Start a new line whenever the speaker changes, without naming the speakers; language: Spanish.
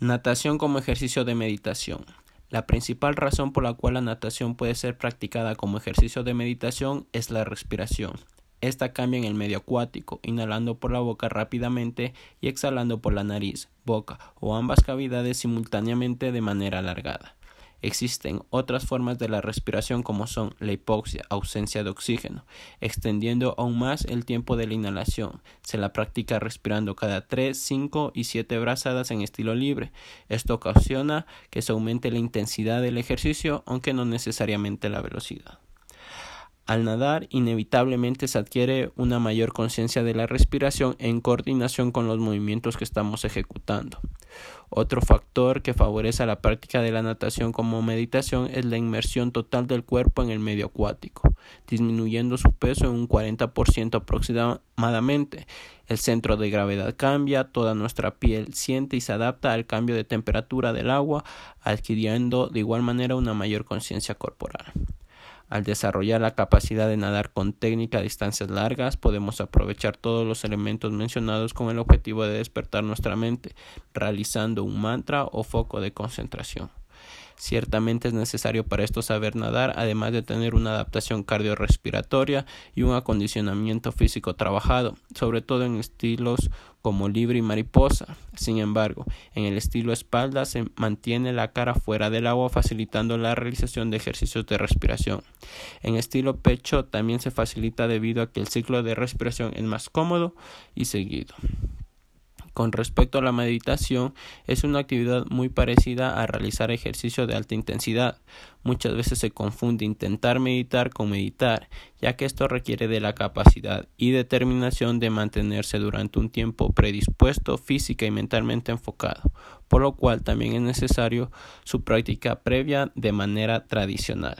Natación como ejercicio de meditación. La principal razón por la cual la natación puede ser practicada como ejercicio de meditación es la respiración. Esta cambia en el medio acuático, inhalando por la boca rápidamente y exhalando por la nariz, boca o ambas cavidades simultáneamente de manera alargada. Existen otras formas de la respiración como son la hipoxia, ausencia de oxígeno, extendiendo aún más el tiempo de la inhalación. Se la practica respirando cada 3, 5 y 7 brazadas en estilo libre. Esto ocasiona que se aumente la intensidad del ejercicio, aunque no necesariamente la velocidad. Al nadar, inevitablemente se adquiere una mayor conciencia de la respiración en coordinación con los movimientos que estamos ejecutando. Otro factor que favorece la práctica de la natación como meditación es la inmersión total del cuerpo en el medio acuático, disminuyendo su peso en un 40% aproximadamente. El centro de gravedad cambia, toda nuestra piel siente y se adapta al cambio de temperatura del agua, adquiriendo de igual manera una mayor conciencia corporal. Al desarrollar la capacidad de nadar con técnica a distancias largas, podemos aprovechar todos los elementos mencionados con el objetivo de despertar nuestra mente, realizando un mantra o foco de concentración. Ciertamente es necesario para esto saber nadar, además de tener una adaptación cardiorrespiratoria y un acondicionamiento físico trabajado, sobre todo en estilos como libre y mariposa. Sin embargo, en el estilo espalda se mantiene la cara fuera del agua facilitando la realización de ejercicios de respiración. En estilo pecho también se facilita debido a que el ciclo de respiración es más cómodo y seguido. Con respecto a la meditación, es una actividad muy parecida a realizar ejercicio de alta intensidad. Muchas veces se confunde intentar meditar con meditar, ya que esto requiere de la capacidad y determinación de mantenerse durante un tiempo predispuesto física y mentalmente enfocado, por lo cual también es necesario su práctica previa de manera tradicional.